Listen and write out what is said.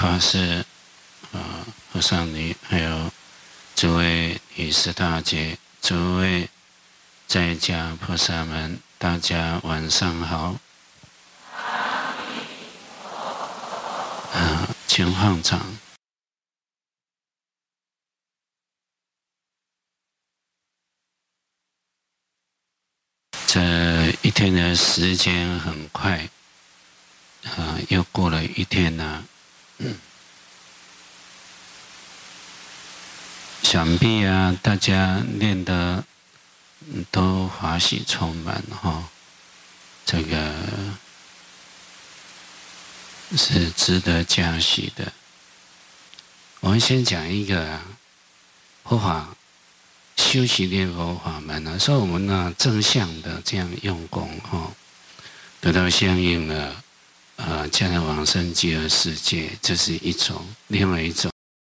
法师啊，和尚尼，还有诸位女士大姐，诸位在家菩萨们，大家晚上好。啊，请放掌。这一天的时间很快，啊，又过了一天了。想必啊，大家练得都欢喜充满哈，这个是值得嘉许的。我们先讲一个啊，佛法修习念佛法门呢，说我们呢正向的这样用功哈，得到相应的。啊，将来往生极乐世界，这是一种；另外一种，